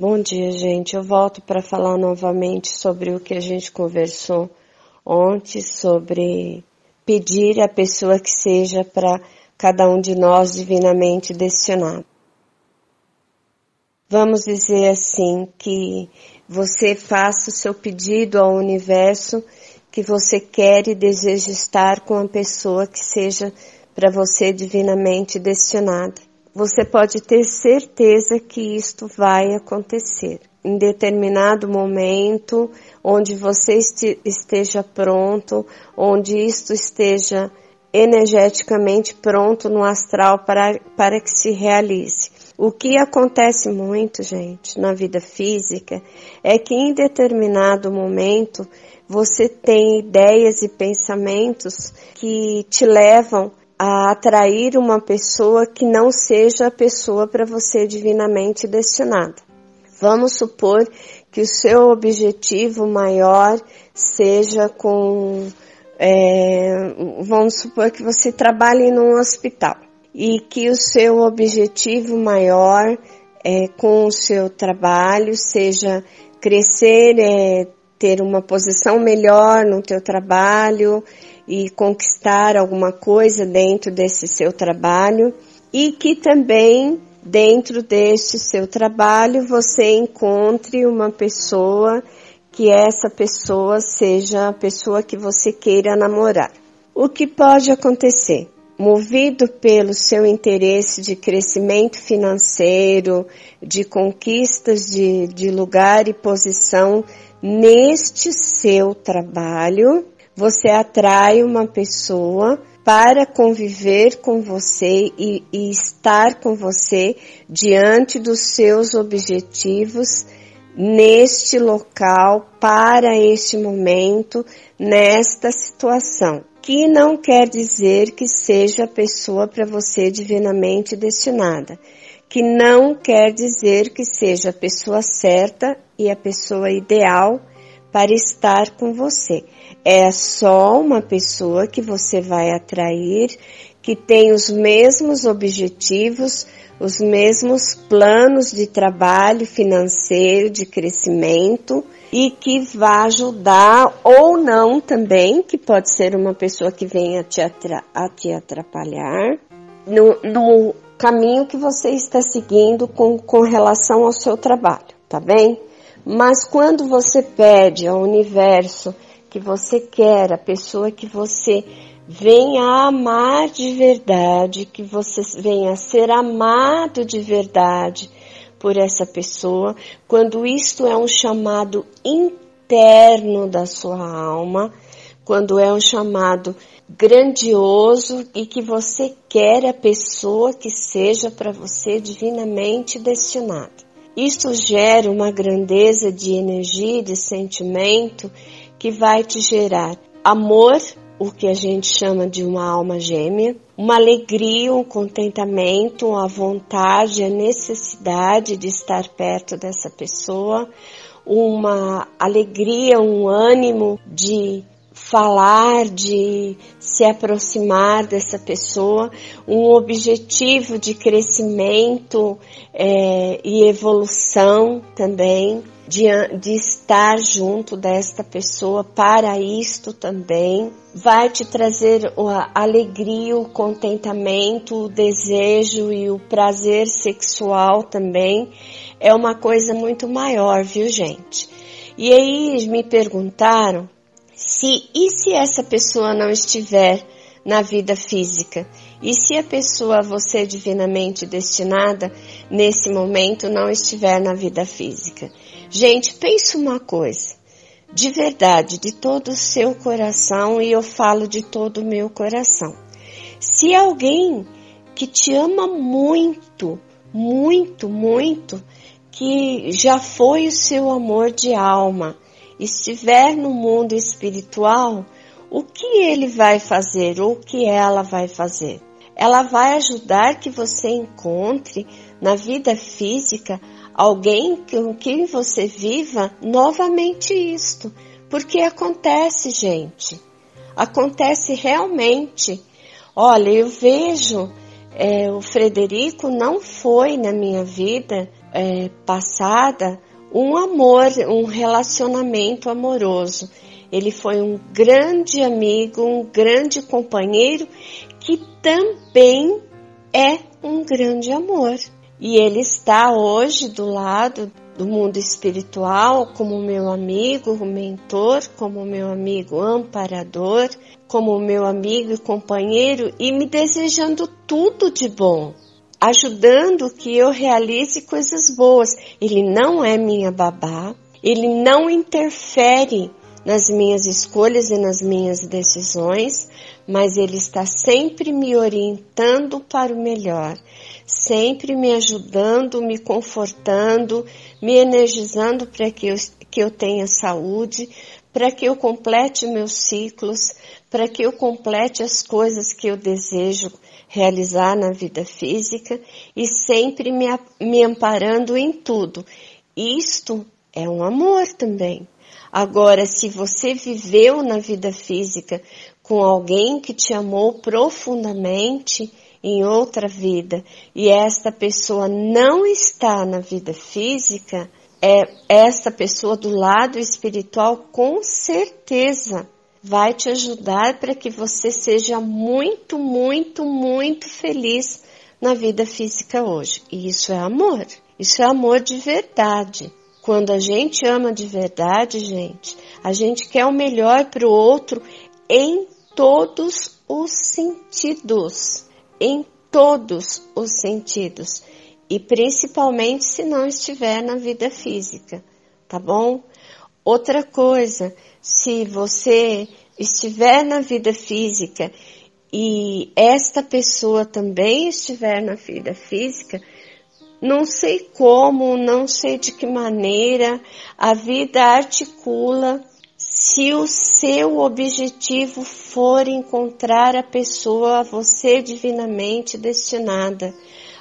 Bom dia, gente. Eu volto para falar novamente sobre o que a gente conversou ontem sobre pedir a pessoa que seja para cada um de nós divinamente destinado. Vamos dizer assim que você faça o seu pedido ao universo que você quer e deseja estar com a pessoa que seja para você divinamente destinada você pode ter certeza que isto vai acontecer. Em determinado momento, onde você esteja pronto, onde isto esteja energeticamente pronto no astral para, para que se realize. O que acontece muito, gente, na vida física é que em determinado momento você tem ideias e pensamentos que te levam a atrair uma pessoa que não seja a pessoa para você divinamente destinada. Vamos supor que o seu objetivo maior seja com. É, vamos supor que você trabalhe num hospital e que o seu objetivo maior é, com o seu trabalho seja crescer, é, ter uma posição melhor no teu trabalho, e conquistar alguma coisa dentro desse seu trabalho e que também dentro deste seu trabalho você encontre uma pessoa que essa pessoa seja a pessoa que você queira namorar. O que pode acontecer? Movido pelo seu interesse de crescimento financeiro, de conquistas de, de lugar e posição neste seu trabalho, você atrai uma pessoa para conviver com você e, e estar com você diante dos seus objetivos neste local, para este momento, nesta situação. Que não quer dizer que seja a pessoa para você divinamente destinada. Que não quer dizer que seja a pessoa certa e a pessoa ideal para estar com você. É só uma pessoa que você vai atrair, que tem os mesmos objetivos, os mesmos planos de trabalho financeiro, de crescimento e que vai ajudar ou não também, que pode ser uma pessoa que venha te a te atrapalhar no, no caminho que você está seguindo com, com relação ao seu trabalho, tá bem? Mas quando você pede ao universo que você quer, a pessoa que você venha a amar de verdade, que você venha a ser amado de verdade por essa pessoa, quando isto é um chamado interno da sua alma, quando é um chamado grandioso e que você quer a pessoa que seja para você divinamente destinada. Isso gera uma grandeza de energia, de sentimento que vai te gerar amor, o que a gente chama de uma alma gêmea, uma alegria, um contentamento, a vontade, a necessidade de estar perto dessa pessoa, uma alegria, um ânimo de falar, de se aproximar dessa pessoa, um objetivo de crescimento é, e evolução também, de, de estar junto desta pessoa para isto também. Vai te trazer a alegria, o contentamento, o desejo e o prazer sexual também. É uma coisa muito maior, viu gente? E aí me perguntaram se e se essa pessoa não estiver na vida física? E se a pessoa você divinamente destinada nesse momento não estiver na vida física? Gente, pense uma coisa. De verdade, de todo o seu coração, e eu falo de todo o meu coração. Se alguém que te ama muito, muito, muito, que já foi o seu amor de alma, estiver no mundo espiritual, o que ele vai fazer ou o que ela vai fazer? Ela vai ajudar que você encontre na vida física alguém com quem você viva novamente isto. Porque acontece, gente. Acontece realmente. Olha, eu vejo é, o Frederico não foi na minha vida é, passada um amor, um relacionamento amoroso. Ele foi um grande amigo, um grande companheiro que também é um grande amor. E ele está hoje do lado do mundo espiritual como meu amigo, mentor, como meu amigo amparador, como meu amigo e companheiro e me desejando tudo de bom, ajudando que eu realize coisas boas. Ele não é minha babá, ele não interfere nas minhas escolhas e nas minhas decisões, mas Ele está sempre me orientando para o melhor, sempre me ajudando, me confortando, me energizando para que eu, que eu tenha saúde, para que eu complete meus ciclos, para que eu complete as coisas que eu desejo realizar na vida física e sempre me, me amparando em tudo. Isto é um amor também. Agora, se você viveu na vida física com alguém que te amou profundamente em outra vida e esta pessoa não está na vida física, é esta pessoa do lado espiritual com certeza vai te ajudar para que você seja muito, muito, muito feliz na vida física hoje. E isso é amor. Isso é amor de verdade. Quando a gente ama de verdade, gente, a gente quer o melhor para o outro em todos os sentidos. Em todos os sentidos. E principalmente se não estiver na vida física, tá bom? Outra coisa, se você estiver na vida física e esta pessoa também estiver na vida física, não sei como, não sei de que maneira a vida articula se o seu objetivo for encontrar a pessoa a você divinamente destinada,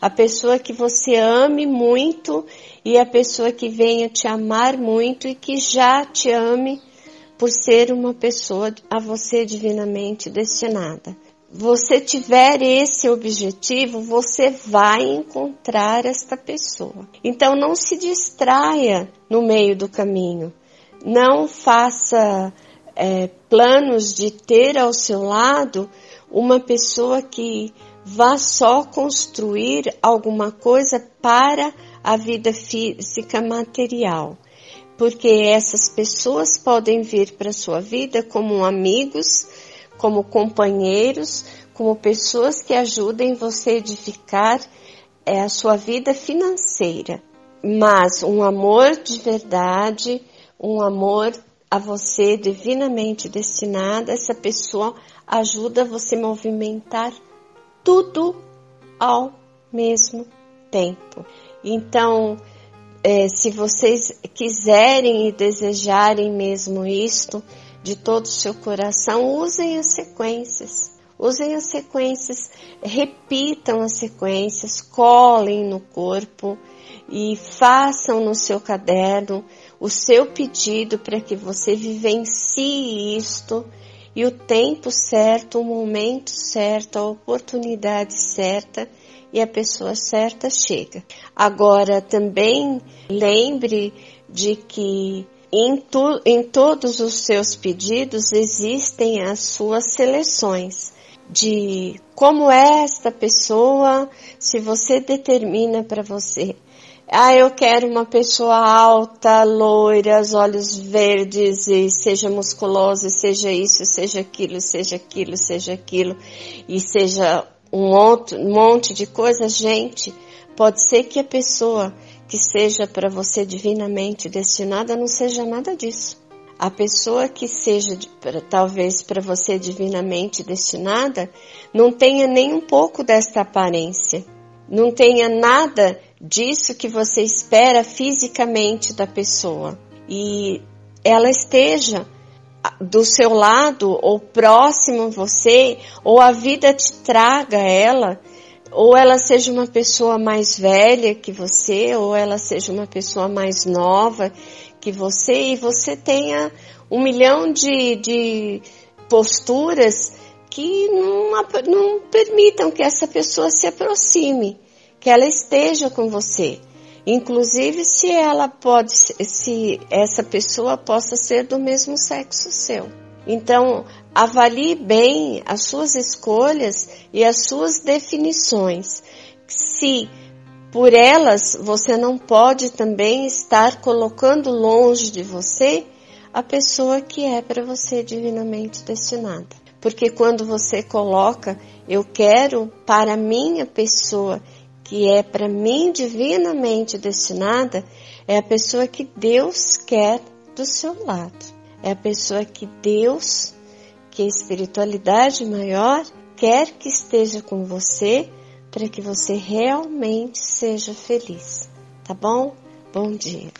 a pessoa que você ame muito e a pessoa que venha te amar muito e que já te ame por ser uma pessoa a você divinamente destinada você tiver esse objetivo, você vai encontrar esta pessoa. Então não se distraia no meio do caminho. Não faça é, planos de ter ao seu lado uma pessoa que vá só construir alguma coisa para a vida física material. Porque essas pessoas podem vir para sua vida como amigos, como companheiros, como pessoas que ajudem você a edificar é, a sua vida financeira. Mas um amor de verdade, um amor a você divinamente destinado, essa pessoa ajuda você a movimentar tudo ao mesmo tempo. Então, é, se vocês quiserem e desejarem mesmo isto, de todo o seu coração, usem as sequências. Usem as sequências, repitam as sequências, colhem no corpo e façam no seu caderno o seu pedido para que você vivencie isto e o tempo certo, o momento certo, a oportunidade certa e a pessoa certa chega. Agora também lembre de que em, tu, em todos os seus pedidos existem as suas seleções de como é esta pessoa, se você determina para você. Ah, eu quero uma pessoa alta, loira, olhos verdes, e seja musculosa, seja isso, seja aquilo, seja aquilo, seja aquilo, e seja um, outro, um monte de coisas. Gente, pode ser que a pessoa que seja para você divinamente destinada não seja nada disso. A pessoa que seja talvez para você divinamente destinada não tenha nem um pouco desta aparência, não tenha nada disso que você espera fisicamente da pessoa. E ela esteja do seu lado ou próximo a você ou a vida te traga ela ou ela seja uma pessoa mais velha que você, ou ela seja uma pessoa mais nova que você, e você tenha um milhão de, de posturas que não, não permitam que essa pessoa se aproxime, que ela esteja com você, inclusive se ela pode, se essa pessoa possa ser do mesmo sexo seu. Então, avalie bem as suas escolhas e as suas definições. Se por elas você não pode também estar colocando longe de você a pessoa que é para você divinamente destinada. Porque quando você coloca, eu quero para minha pessoa que é para mim divinamente destinada, é a pessoa que Deus quer do seu lado. É a pessoa que Deus, que a espiritualidade maior, quer que esteja com você para que você realmente seja feliz. Tá bom? Bom dia.